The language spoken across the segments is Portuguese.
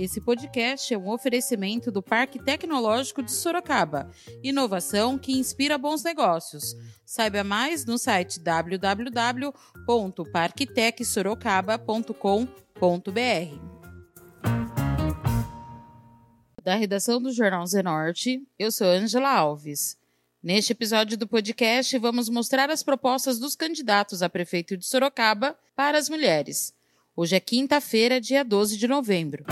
Esse podcast é um oferecimento do Parque Tecnológico de Sorocaba. Inovação que inspira bons negócios. Saiba mais no site www.parktecsorocaba.com.br. Da redação do Jornal Zenorte, eu sou Angela Alves. Neste episódio do podcast, vamos mostrar as propostas dos candidatos a prefeito de Sorocaba para as mulheres. Hoje é quinta-feira, dia 12 de novembro.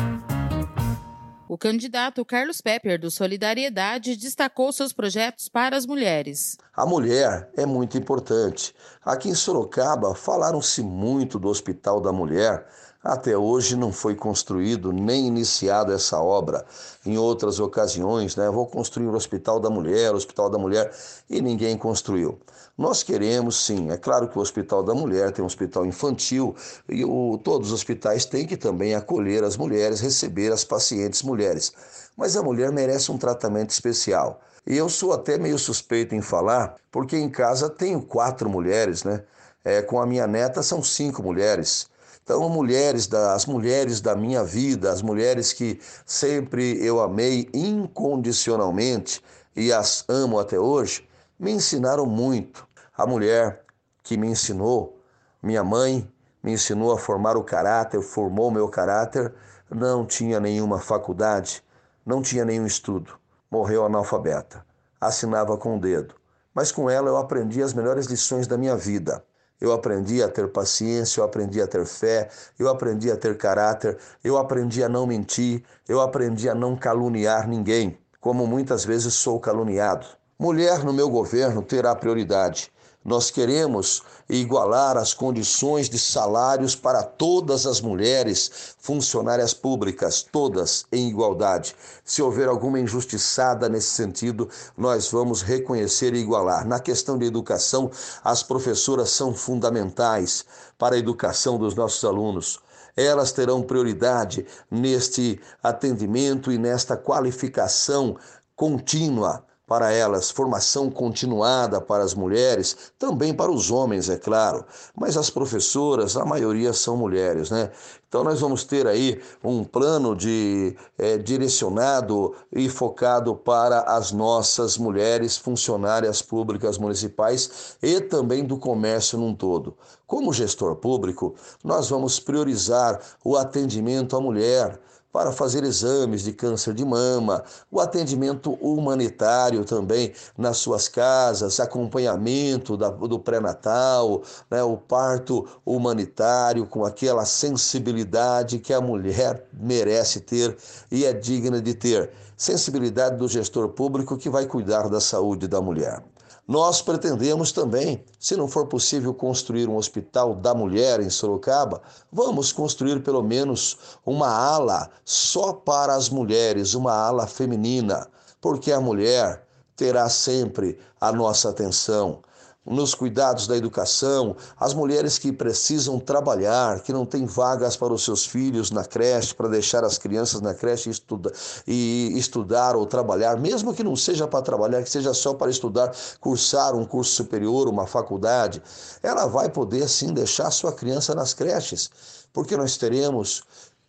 O candidato Carlos Pepper, do Solidariedade, destacou seus projetos para as mulheres. A mulher é muito importante. Aqui em Sorocaba, falaram-se muito do Hospital da Mulher. Até hoje não foi construído nem iniciado essa obra. Em outras ocasiões, né, vou construir o Hospital da Mulher, o Hospital da Mulher, e ninguém construiu. Nós queremos sim, é claro que o Hospital da Mulher tem um hospital infantil e o, todos os hospitais têm que também acolher as mulheres, receber as pacientes mulheres. Mas a mulher merece um tratamento especial. E eu sou até meio suspeito em falar, porque em casa tenho quatro mulheres, né? É, com a minha neta são cinco mulheres. Então, mulheres da, as mulheres da minha vida, as mulheres que sempre eu amei incondicionalmente e as amo até hoje, me ensinaram muito. A mulher que me ensinou, minha mãe, me ensinou a formar o caráter, formou meu caráter, não tinha nenhuma faculdade, não tinha nenhum estudo, morreu analfabeta, assinava com o dedo. Mas com ela eu aprendi as melhores lições da minha vida. Eu aprendi a ter paciência, eu aprendi a ter fé, eu aprendi a ter caráter, eu aprendi a não mentir, eu aprendi a não caluniar ninguém, como muitas vezes sou caluniado. Mulher no meu governo terá prioridade. Nós queremos igualar as condições de salários para todas as mulheres funcionárias públicas, todas em igualdade. Se houver alguma injustiçada nesse sentido, nós vamos reconhecer e igualar. Na questão de educação, as professoras são fundamentais para a educação dos nossos alunos elas terão prioridade neste atendimento e nesta qualificação contínua para elas, formação continuada para as mulheres, também para os homens, é claro. Mas as professoras, a maioria são mulheres, né? Então nós vamos ter aí um plano de é, direcionado e focado para as nossas mulheres funcionárias públicas municipais e também do comércio num todo. Como gestor público, nós vamos priorizar o atendimento à mulher para fazer exames de câncer de mama, o atendimento humanitário também nas suas casas, acompanhamento da, do pré-natal, né, o parto humanitário com aquela sensibilidade que a mulher merece ter e é digna de ter. Sensibilidade do gestor público que vai cuidar da saúde da mulher. Nós pretendemos também, se não for possível construir um hospital da mulher em Sorocaba, vamos construir pelo menos uma ala só para as mulheres, uma ala feminina, porque a mulher terá sempre a nossa atenção nos cuidados da educação, as mulheres que precisam trabalhar, que não têm vagas para os seus filhos na creche, para deixar as crianças na creche estuda, e estudar ou trabalhar, mesmo que não seja para trabalhar, que seja só para estudar, cursar um curso superior, uma faculdade, ela vai poder sim deixar sua criança nas creches, porque nós teremos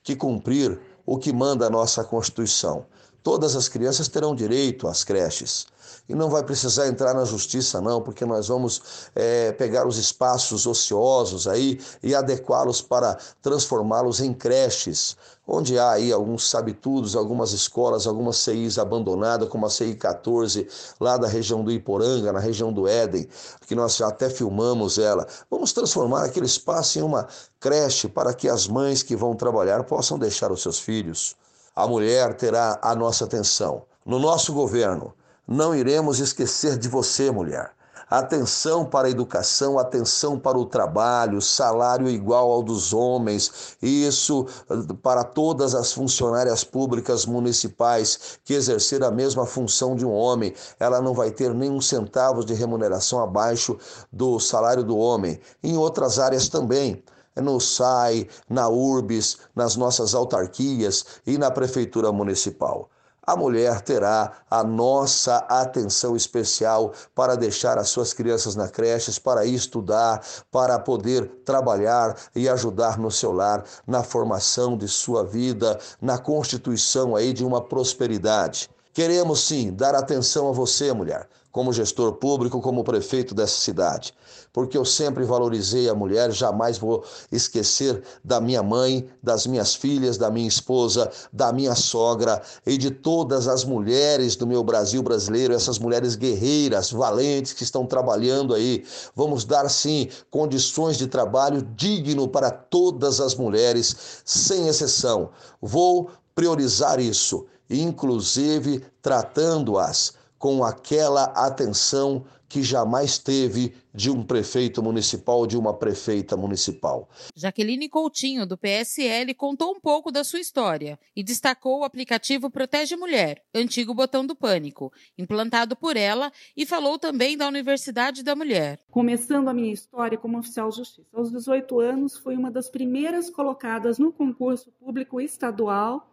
que cumprir o que manda a nossa Constituição. Todas as crianças terão direito às creches. E não vai precisar entrar na justiça, não, porque nós vamos é, pegar os espaços ociosos aí e adequá-los para transformá-los em creches, onde há aí alguns sabitudos, algumas escolas, algumas CIs abandonadas, como a CI 14, lá da região do Iporanga, na região do Éden, que nós até filmamos ela. Vamos transformar aquele espaço em uma creche para que as mães que vão trabalhar possam deixar os seus filhos. A mulher terá a nossa atenção. No nosso governo, não iremos esquecer de você, mulher. Atenção para a educação, atenção para o trabalho, salário igual ao dos homens, isso eh, para todas as funcionárias públicas municipais que exercer a mesma função de um homem, ela não vai ter nenhum centavo de remuneração abaixo do salário do homem. Em outras áreas também no SAI, na URBS, nas nossas autarquias e na Prefeitura Municipal. A mulher terá a nossa atenção especial para deixar as suas crianças na creches, para estudar, para poder trabalhar e ajudar no seu lar, na formação de sua vida, na constituição aí de uma prosperidade. Queremos sim dar atenção a você, mulher como gestor público, como prefeito dessa cidade, porque eu sempre valorizei a mulher, jamais vou esquecer da minha mãe, das minhas filhas, da minha esposa, da minha sogra e de todas as mulheres do meu Brasil brasileiro, essas mulheres guerreiras, valentes que estão trabalhando aí. Vamos dar sim condições de trabalho digno para todas as mulheres, sem exceção. Vou priorizar isso, inclusive tratando-as com aquela atenção que jamais teve de um prefeito municipal ou de uma prefeita municipal. Jaqueline Coutinho, do PSL, contou um pouco da sua história e destacou o aplicativo Protege Mulher, antigo botão do pânico, implantado por ela, e falou também da Universidade da Mulher. Começando a minha história como oficial de justiça, aos 18 anos fui uma das primeiras colocadas no concurso público estadual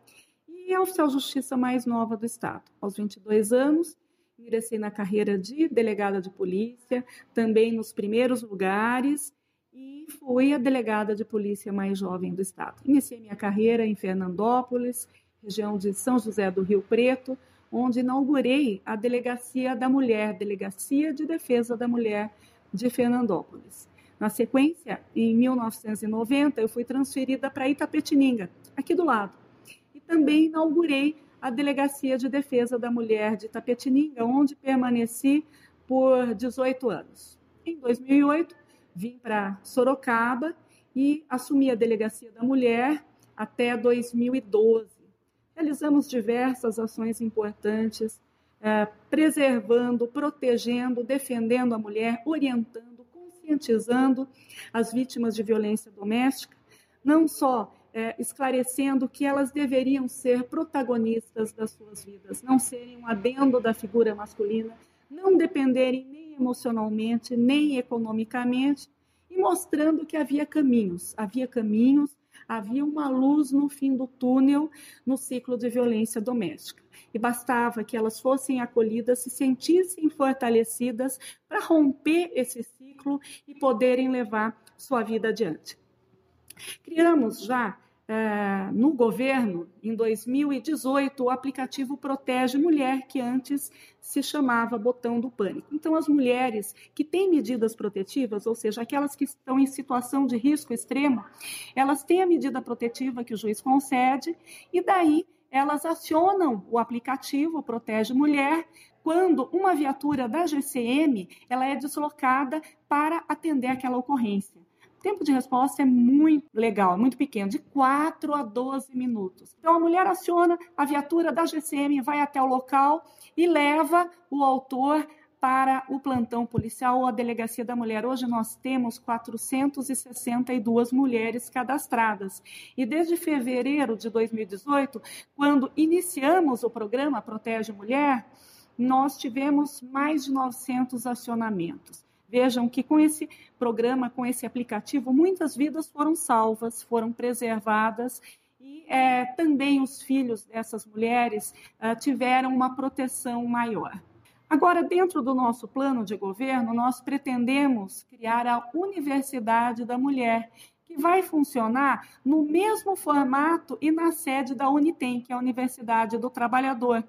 e a oficial de justiça mais nova do estado. Aos 22 anos, ingressei na carreira de delegada de polícia, também nos primeiros lugares, e fui a delegada de polícia mais jovem do estado. Iniciei minha carreira em Fernandópolis, região de São José do Rio Preto, onde inaugurei a Delegacia da Mulher, Delegacia de Defesa da Mulher de Fernandópolis. Na sequência, em 1990, eu fui transferida para Itapetininga, aqui do lado. E também inaugurei a Delegacia de Defesa da Mulher de Tapetininga, onde permaneci por 18 anos. Em 2008, vim para Sorocaba e assumi a Delegacia da Mulher até 2012. Realizamos diversas ações importantes, eh, preservando, protegendo, defendendo a mulher, orientando, conscientizando as vítimas de violência doméstica, não só é, esclarecendo que elas deveriam ser protagonistas das suas vidas, não serem um adendo da figura masculina, não dependerem nem emocionalmente, nem economicamente, e mostrando que havia caminhos, havia caminhos, havia uma luz no fim do túnel no ciclo de violência doméstica. E bastava que elas fossem acolhidas, se sentissem fortalecidas para romper esse ciclo e poderem levar sua vida adiante. Criamos já é, no governo, em 2018, o aplicativo Protege Mulher, que antes se chamava Botão do Pânico. Então, as mulheres que têm medidas protetivas, ou seja, aquelas que estão em situação de risco extremo, elas têm a medida protetiva que o juiz concede e daí elas acionam o aplicativo Protege Mulher quando uma viatura da GCM ela é deslocada para atender aquela ocorrência tempo de resposta é muito legal, é muito pequeno, de 4 a 12 minutos. Então a mulher aciona a viatura da GCM, vai até o local e leva o autor para o plantão policial ou a delegacia da mulher. Hoje nós temos 462 mulheres cadastradas. E desde fevereiro de 2018, quando iniciamos o programa Protege Mulher, nós tivemos mais de 900 acionamentos. Vejam que com esse programa, com esse aplicativo, muitas vidas foram salvas, foram preservadas e é, também os filhos dessas mulheres é, tiveram uma proteção maior. Agora, dentro do nosso plano de governo, nós pretendemos criar a Universidade da Mulher, que vai funcionar no mesmo formato e na sede da Unitem, que é a Universidade do Trabalhador.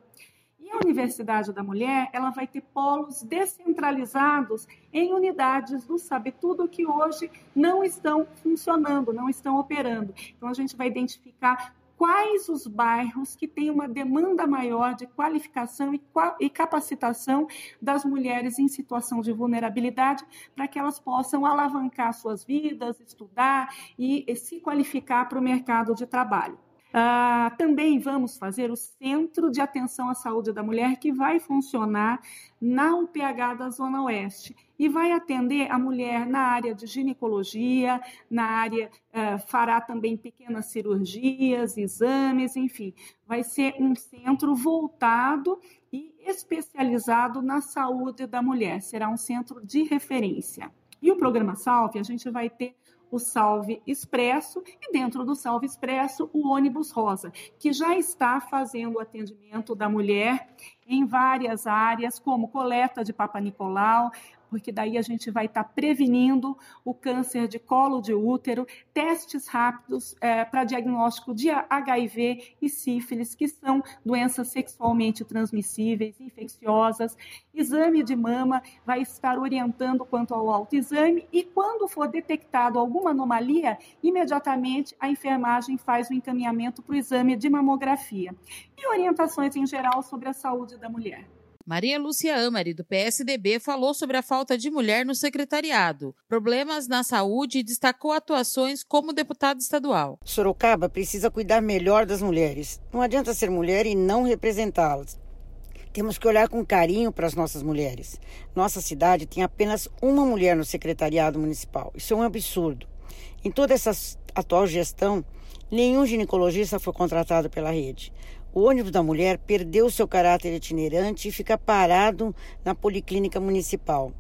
E a Universidade da Mulher, ela vai ter polos descentralizados em unidades do Sabe Tudo que hoje não estão funcionando, não estão operando. Então a gente vai identificar quais os bairros que têm uma demanda maior de qualificação e capacitação das mulheres em situação de vulnerabilidade, para que elas possam alavancar suas vidas, estudar e se qualificar para o mercado de trabalho. Ah, também vamos fazer o Centro de Atenção à Saúde da Mulher, que vai funcionar na UPH da Zona Oeste e vai atender a mulher na área de ginecologia, na área, ah, fará também pequenas cirurgias, exames, enfim. Vai ser um centro voltado e especializado na saúde da mulher, será um centro de referência. E o programa Salve, a gente vai ter o Salve Expresso e dentro do Salve Expresso o ônibus rosa, que já está fazendo o atendimento da mulher em várias áreas, como coleta de Papa Nicolau, porque daí a gente vai estar tá prevenindo o câncer de colo de útero, testes rápidos é, para diagnóstico de HIV e sífilis, que são doenças sexualmente transmissíveis, infecciosas. Exame de mama vai estar orientando quanto ao autoexame e quando for detectado alguma anomalia, imediatamente a enfermagem faz o encaminhamento para o exame de mamografia. E orientações em geral sobre a saúde da mulher. Maria Lúcia Amari, do PSDB, falou sobre a falta de mulher no secretariado, problemas na saúde e destacou atuações como deputada estadual. Sorocaba precisa cuidar melhor das mulheres. Não adianta ser mulher e não representá-las. Temos que olhar com carinho para as nossas mulheres. Nossa cidade tem apenas uma mulher no secretariado municipal. Isso é um absurdo. Em toda essa atual gestão, nenhum ginecologista foi contratado pela rede. O ônibus da mulher perdeu seu caráter itinerante e fica parado na policlínica municipal.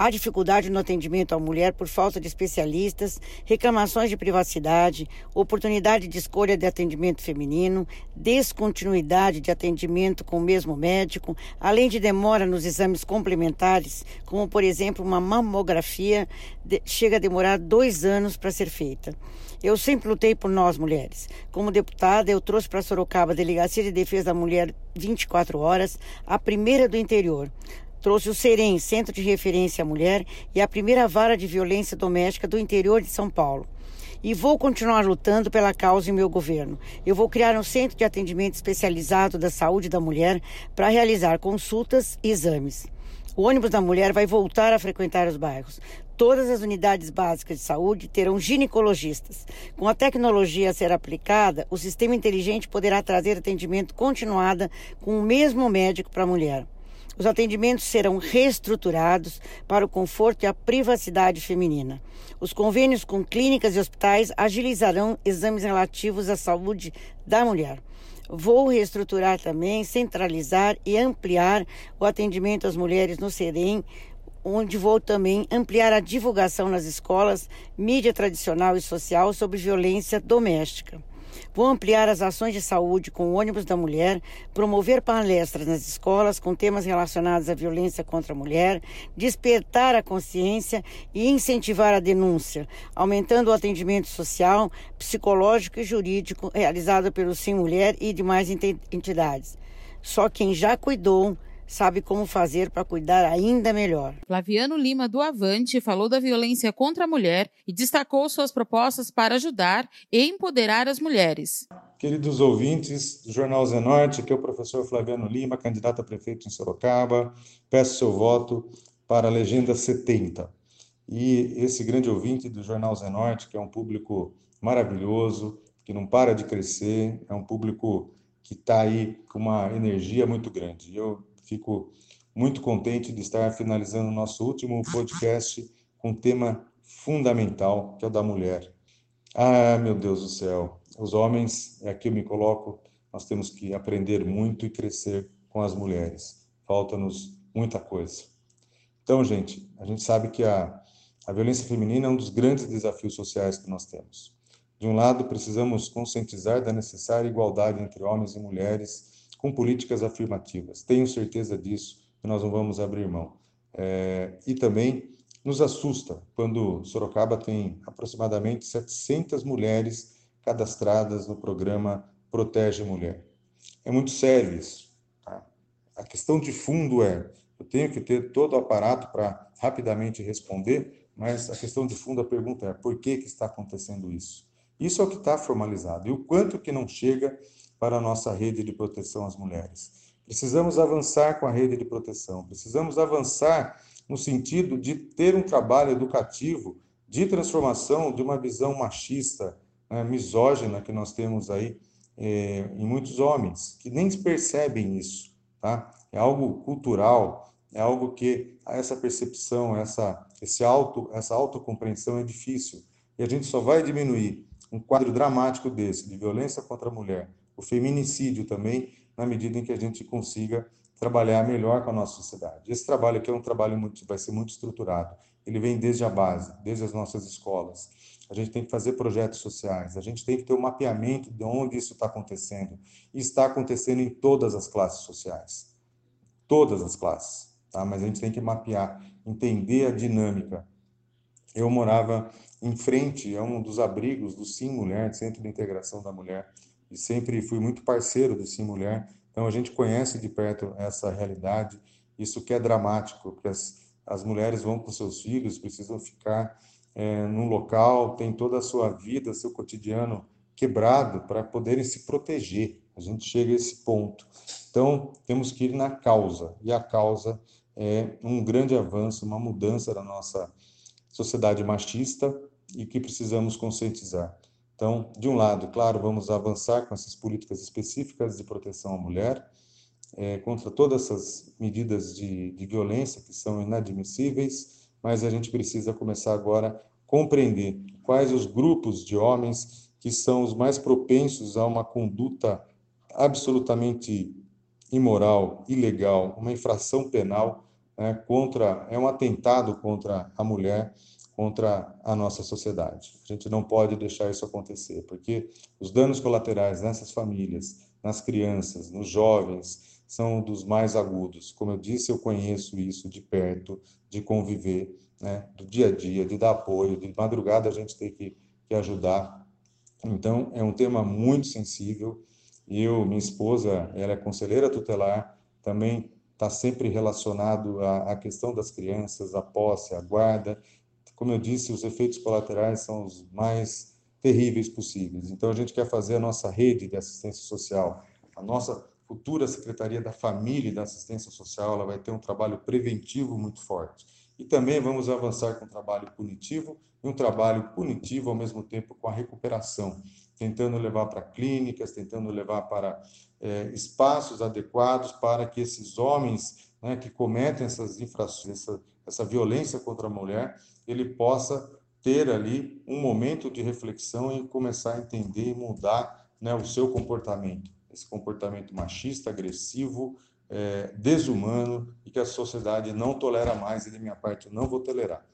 Há dificuldade no atendimento à mulher por falta de especialistas, reclamações de privacidade, oportunidade de escolha de atendimento feminino, descontinuidade de atendimento com o mesmo médico, além de demora nos exames complementares, como por exemplo uma mamografia, chega a demorar dois anos para ser feita. Eu sempre lutei por nós mulheres. Como deputada, eu trouxe para Sorocaba a Delegacia de Defesa da Mulher 24 horas, a primeira do interior. Trouxe o SEREM, Centro de Referência à Mulher, e a primeira vara de violência doméstica do interior de São Paulo. E vou continuar lutando pela causa em meu governo. Eu vou criar um centro de atendimento especializado da saúde da mulher para realizar consultas e exames. O ônibus da mulher vai voltar a frequentar os bairros. Todas as unidades básicas de saúde terão ginecologistas. Com a tecnologia a ser aplicada, o sistema inteligente poderá trazer atendimento continuado com o mesmo médico para a mulher. Os atendimentos serão reestruturados para o conforto e a privacidade feminina. Os convênios com clínicas e hospitais agilizarão exames relativos à saúde da mulher. Vou reestruturar também, centralizar e ampliar o atendimento às mulheres no SEREM, onde vou também ampliar a divulgação nas escolas, mídia tradicional e social sobre violência doméstica. Vou ampliar as ações de saúde com o ônibus da mulher, promover palestras nas escolas com temas relacionados à violência contra a mulher, despertar a consciência e incentivar a denúncia, aumentando o atendimento social, psicológico e jurídico realizado pelo Sim Mulher e demais entidades. Só quem já cuidou sabe como fazer para cuidar ainda melhor. Flaviano Lima, do Avante, falou da violência contra a mulher e destacou suas propostas para ajudar e empoderar as mulheres. Queridos ouvintes do Jornal Zenorte, aqui é o professor Flaviano Lima, candidato a prefeito em Sorocaba. Peço seu voto para a legenda 70. E esse grande ouvinte do Jornal Zenorte, que é um público maravilhoso, que não para de crescer, é um público que está aí com uma energia muito grande. Eu Fico muito contente de estar finalizando o nosso último podcast com um tema fundamental, que é o da mulher. Ah, meu Deus do céu, os homens, é aqui eu me coloco, nós temos que aprender muito e crescer com as mulheres. Falta-nos muita coisa. Então, gente, a gente sabe que a, a violência feminina é um dos grandes desafios sociais que nós temos. De um lado, precisamos conscientizar da necessária igualdade entre homens e mulheres com políticas afirmativas. Tenho certeza disso, nós não vamos abrir mão. É, e também nos assusta quando Sorocaba tem aproximadamente 700 mulheres cadastradas no programa Protege Mulher. É muito sério isso. Tá? A questão de fundo é: eu tenho que ter todo o aparato para rapidamente responder, mas a questão de fundo, a pergunta é: por que, que está acontecendo isso? Isso é o que está formalizado. E o quanto que não chega para a nossa rede de proteção às mulheres. Precisamos avançar com a rede de proteção, precisamos avançar no sentido de ter um trabalho educativo de transformação de uma visão machista, né, misógina que nós temos aí é, em muitos homens, que nem percebem isso. Tá? É algo cultural, é algo que essa percepção, essa, esse auto, essa autocompreensão é difícil. E a gente só vai diminuir um quadro dramático desse, de violência contra a mulher, o feminicídio também, na medida em que a gente consiga trabalhar melhor com a nossa sociedade. Esse trabalho aqui é um trabalho vai ser muito estruturado. Ele vem desde a base, desde as nossas escolas. A gente tem que fazer projetos sociais, a gente tem que ter um mapeamento de onde isso está acontecendo. E está acontecendo em todas as classes sociais. Todas as classes. Tá? Mas a gente tem que mapear, entender a dinâmica. Eu morava em frente a um dos abrigos do Sim Mulher, Centro de Integração da Mulher, e sempre fui muito parceiro do Sim Mulher. Então a gente conhece de perto essa realidade. Isso que é dramático, porque as, as mulheres vão com seus filhos, precisam ficar é, num local, tem toda a sua vida, seu cotidiano quebrado para poderem se proteger. A gente chega a esse ponto. Então, temos que ir na causa, e a causa é um grande avanço, uma mudança da nossa sociedade machista e que precisamos conscientizar. Então, de um lado, claro, vamos avançar com essas políticas específicas de proteção à mulher, é, contra todas essas medidas de, de violência que são inadmissíveis, mas a gente precisa começar agora a compreender quais os grupos de homens que são os mais propensos a uma conduta absolutamente imoral, ilegal, uma infração penal né, contra é um atentado contra a mulher, contra a nossa sociedade. A gente não pode deixar isso acontecer, porque os danos colaterais nessas famílias, nas crianças, nos jovens, são dos mais agudos. Como eu disse, eu conheço isso de perto, de conviver, né, do dia a dia, de dar apoio, de madrugada a gente tem que, que ajudar. Então, é um tema muito sensível. Eu, minha esposa, ela é conselheira tutelar, também está sempre relacionado à, à questão das crianças, a posse, a guarda. Como eu disse, os efeitos colaterais são os mais terríveis possíveis. Então, a gente quer fazer a nossa rede de assistência social, a nossa futura Secretaria da Família e da Assistência Social, ela vai ter um trabalho preventivo muito forte. E também vamos avançar com o trabalho punitivo e um trabalho punitivo ao mesmo tempo com a recuperação, tentando levar para clínicas, tentando levar para é, espaços adequados para que esses homens né, que cometem essas infrações, essa, essa violência contra a mulher, ele possa ter ali um momento de reflexão e começar a entender e mudar né, o seu comportamento, esse comportamento machista, agressivo, é, desumano e que a sociedade não tolera mais e, da minha parte, eu não vou tolerar.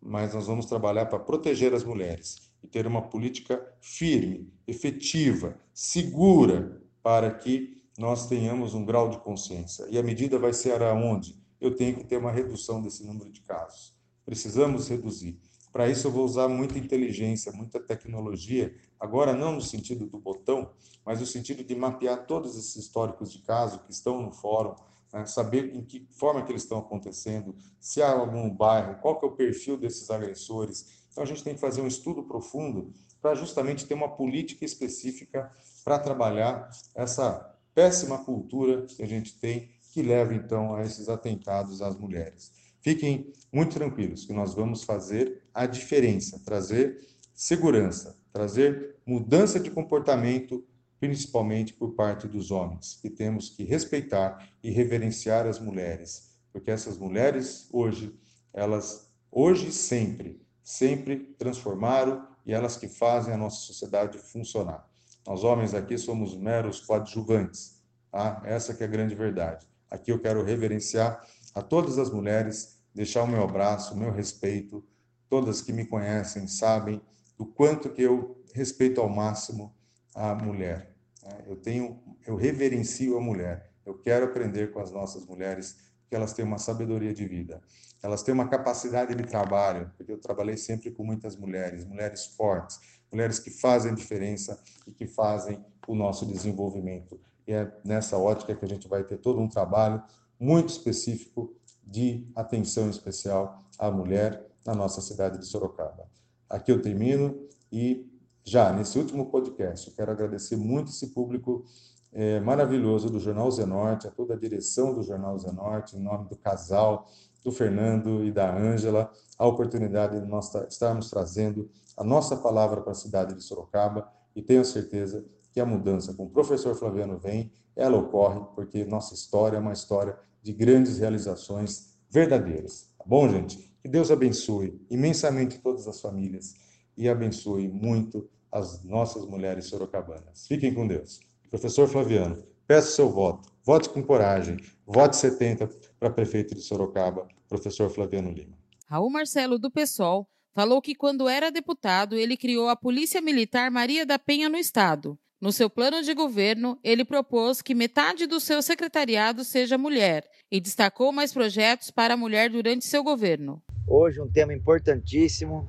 Mas nós vamos trabalhar para proteger as mulheres e ter uma política firme, efetiva, segura, para que nós tenhamos um grau de consciência. E a medida vai ser aonde? Eu tenho que ter uma redução desse número de casos. Precisamos reduzir. Para isso, eu vou usar muita inteligência, muita tecnologia, agora não no sentido do botão, mas no sentido de mapear todos esses históricos de caso que estão no fórum, né? saber em que forma que eles estão acontecendo, se há algum bairro, qual que é o perfil desses agressores. Então, a gente tem que fazer um estudo profundo para justamente ter uma política específica para trabalhar essa péssima cultura que a gente tem, que leva então a esses atentados às mulheres. Fiquem muito tranquilos que nós vamos fazer a diferença, trazer segurança, trazer mudança de comportamento, principalmente por parte dos homens, que temos que respeitar e reverenciar as mulheres, porque essas mulheres hoje, elas hoje e sempre, sempre transformaram e elas que fazem a nossa sociedade funcionar. Nós homens aqui somos meros coadjuvantes, tá? Essa que é a grande verdade. Aqui eu quero reverenciar a todas as mulheres, deixar o meu abraço, o meu respeito. Todas que me conhecem sabem do quanto que eu respeito ao máximo a mulher. Né? Eu tenho, eu reverencio a mulher. Eu quero aprender com as nossas mulheres que elas têm uma sabedoria de vida. Elas têm uma capacidade de trabalho, porque eu trabalhei sempre com muitas mulheres, mulheres fortes, mulheres que fazem diferença e que fazem o nosso desenvolvimento. E é nessa ótica que a gente vai ter todo um trabalho muito específico de atenção especial à mulher na nossa cidade de Sorocaba. Aqui eu termino e já nesse último podcast eu quero agradecer muito esse público é, maravilhoso do Jornal Zenorte, a toda a direção do Jornal Zenorte, em nome do casal, do Fernando e da Ângela, a oportunidade de nós estarmos trazendo a nossa palavra para a cidade de Sorocaba e tenho certeza que a mudança com o professor Flaviano vem, ela ocorre porque nossa história é uma história de grandes realizações verdadeiras. Tá bom, gente? Que Deus abençoe imensamente todas as famílias e abençoe muito as nossas mulheres sorocabanas. Fiquem com Deus. Professor Flaviano, Peço seu voto. Vote com coragem. Vote 70 para prefeito de Sorocaba, professor Flaviano Lima. Raul Marcelo, do PSOL, falou que quando era deputado, ele criou a Polícia Militar Maria da Penha no Estado. No seu plano de governo, ele propôs que metade do seu secretariado seja mulher e destacou mais projetos para a mulher durante seu governo. Hoje, um tema importantíssimo,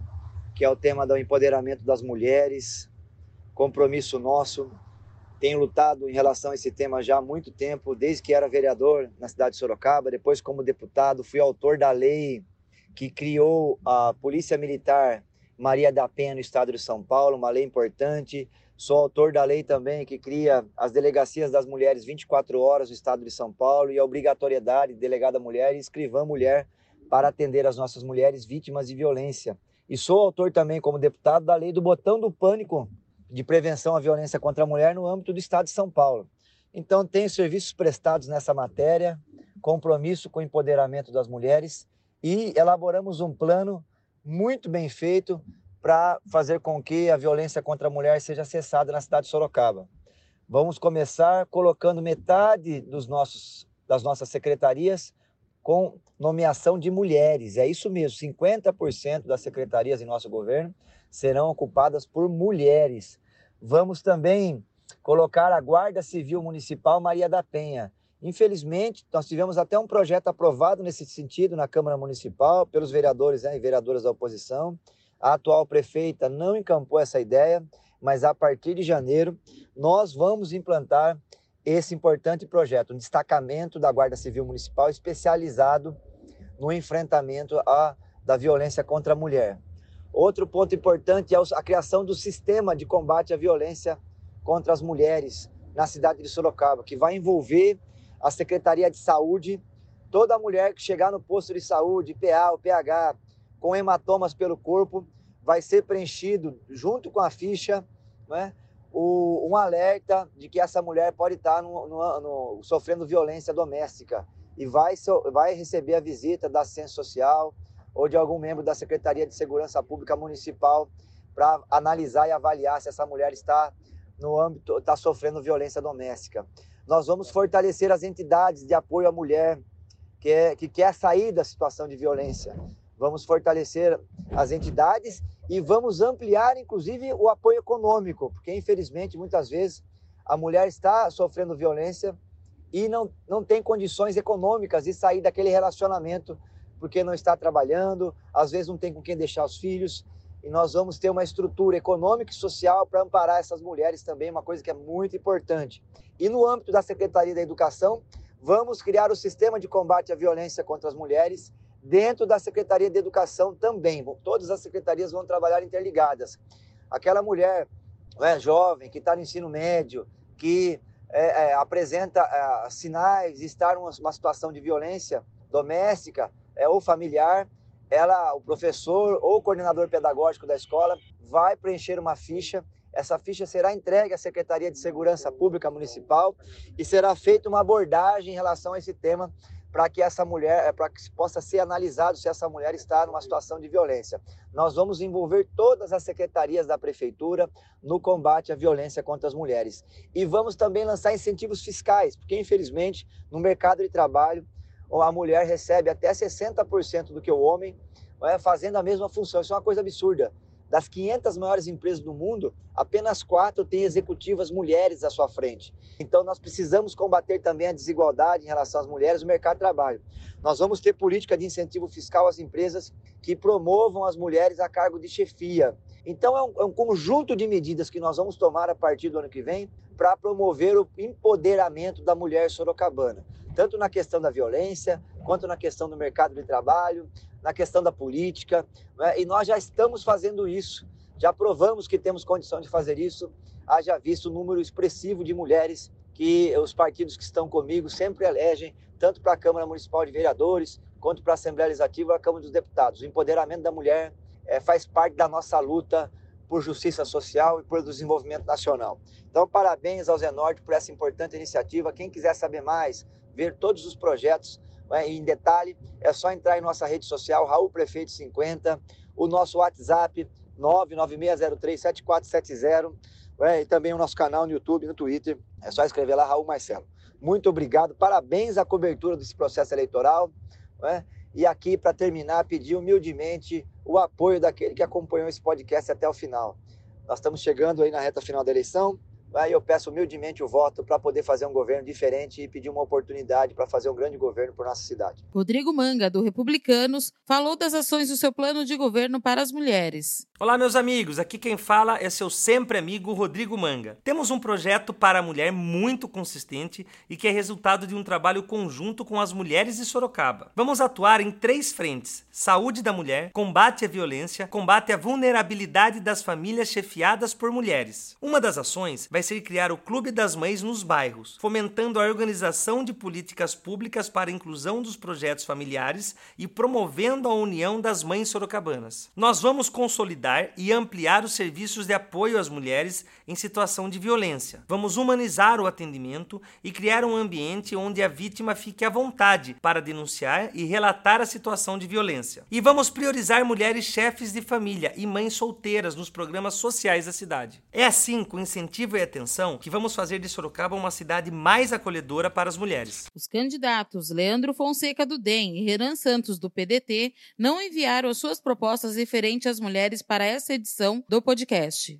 que é o tema do empoderamento das mulheres, compromisso nosso. Tenho lutado em relação a esse tema já há muito tempo, desde que era vereador na cidade de Sorocaba, depois como deputado, fui autor da lei que criou a Polícia Militar Maria da Penha no estado de São Paulo, uma lei importante. Sou autor da lei também que cria as delegacias das mulheres 24 horas no estado de São Paulo e a obrigatoriedade de delegada mulher e escrivã mulher para atender as nossas mulheres vítimas de violência. E sou autor também, como deputado, da lei do botão do pânico de prevenção à violência contra a mulher no âmbito do estado de São Paulo. Então, tenho serviços prestados nessa matéria, compromisso com o empoderamento das mulheres e elaboramos um plano muito bem feito para fazer com que a violência contra a mulher seja cessada na cidade de Sorocaba. Vamos começar colocando metade dos nossos, das nossas secretarias com nomeação de mulheres. É isso mesmo, 50% das secretarias em nosso governo serão ocupadas por mulheres. Vamos também colocar a Guarda Civil Municipal Maria da Penha, Infelizmente, nós tivemos até um projeto aprovado nesse sentido na Câmara Municipal pelos vereadores né, e vereadoras da oposição. A atual prefeita não encampou essa ideia, mas a partir de janeiro nós vamos implantar esse importante projeto, um destacamento da Guarda Civil Municipal especializado no enfrentamento da violência contra a mulher. Outro ponto importante é a criação do sistema de combate à violência contra as mulheres na cidade de Sorocaba, que vai envolver a Secretaria de Saúde, toda mulher que chegar no posto de saúde, PA PH, com hematomas pelo corpo, vai ser preenchido junto com a ficha, né, o, um alerta de que essa mulher pode estar no, no, no, sofrendo violência doméstica e vai, vai receber a visita da assistência social ou de algum membro da Secretaria de Segurança Pública Municipal para analisar e avaliar se essa mulher está no âmbito está sofrendo violência doméstica. Nós vamos fortalecer as entidades de apoio à mulher que, é, que quer sair da situação de violência. Vamos fortalecer as entidades e vamos ampliar, inclusive, o apoio econômico, porque, infelizmente, muitas vezes a mulher está sofrendo violência e não, não tem condições econômicas de sair daquele relacionamento porque não está trabalhando, às vezes não tem com quem deixar os filhos. E nós vamos ter uma estrutura econômica e social para amparar essas mulheres também, uma coisa que é muito importante. E no âmbito da Secretaria da Educação, vamos criar o sistema de combate à violência contra as mulheres dentro da Secretaria de Educação também. Todas as secretarias vão trabalhar interligadas. Aquela mulher né, jovem que está no ensino médio, que é, é, apresenta é, sinais de estar numa uma situação de violência doméstica é, ou familiar, ela, o professor ou o coordenador pedagógico da escola vai preencher uma ficha essa ficha será entregue à Secretaria de Segurança Pública Municipal e será feita uma abordagem em relação a esse tema para que essa mulher, eh, para que possa ser analisado se essa mulher está numa situação de violência. Nós vamos envolver todas as secretarias da prefeitura no combate à violência contra as mulheres. E vamos também lançar incentivos fiscais, porque infelizmente no mercado de trabalho a mulher recebe até 60% do que o homem, é, fazendo a mesma função. Isso é uma coisa absurda. Das 500 maiores empresas do mundo, apenas quatro têm executivas mulheres à sua frente. Então, nós precisamos combater também a desigualdade em relação às mulheres no mercado de trabalho. Nós vamos ter política de incentivo fiscal às empresas que promovam as mulheres a cargo de chefia. Então, é um, é um conjunto de medidas que nós vamos tomar a partir do ano que vem para promover o empoderamento da mulher sorocabana, tanto na questão da violência, quanto na questão do mercado de trabalho, na questão da política, né? e nós já estamos fazendo isso, já provamos que temos condição de fazer isso, haja visto o número expressivo de mulheres que os partidos que estão comigo sempre elegem, tanto para a Câmara Municipal de Vereadores, quanto para a Assembleia Legislativa e a Câmara dos Deputados. O empoderamento da mulher é, faz parte da nossa luta por justiça social e por desenvolvimento nacional. Então, parabéns ao Zenorte por essa importante iniciativa. Quem quiser saber mais, ver todos os projetos, né, em detalhe, é só entrar em nossa rede social, Raul Prefeito 50, o nosso WhatsApp 996037470. É, e também o nosso canal no YouTube, no Twitter. É só escrever lá, Raul Marcelo. Muito obrigado, parabéns à cobertura desse processo eleitoral. É? E aqui, para terminar, pedir humildemente o apoio daquele que acompanhou esse podcast até o final. Nós estamos chegando aí na reta final da eleição. Aí eu peço humildemente o voto para poder fazer um governo diferente e pedir uma oportunidade para fazer um grande governo por nossa cidade. Rodrigo Manga, do Republicanos, falou das ações do seu plano de governo para as mulheres. Olá, meus amigos. Aqui quem fala é seu sempre amigo Rodrigo Manga. Temos um projeto para a mulher muito consistente e que é resultado de um trabalho conjunto com as mulheres de Sorocaba. Vamos atuar em três frentes: saúde da mulher, combate à violência, combate à vulnerabilidade das famílias chefiadas por mulheres. Uma das ações vai ser criar o Clube das Mães nos bairros, fomentando a organização de políticas públicas para a inclusão dos projetos familiares e promovendo a união das mães sorocabanas. Nós vamos consolidar e ampliar os serviços de apoio às mulheres em situação de violência. Vamos humanizar o atendimento e criar um ambiente onde a vítima fique à vontade para denunciar e relatar a situação de violência. E vamos priorizar mulheres chefes de família e mães solteiras nos programas sociais da cidade. É assim, com incentivo e atenção que vamos fazer de Sorocaba uma cidade mais acolhedora para as mulheres. Os candidatos Leandro Fonseca do DEM e Renan Santos do PDT não enviaram as suas propostas referentes às mulheres para essa edição do podcast.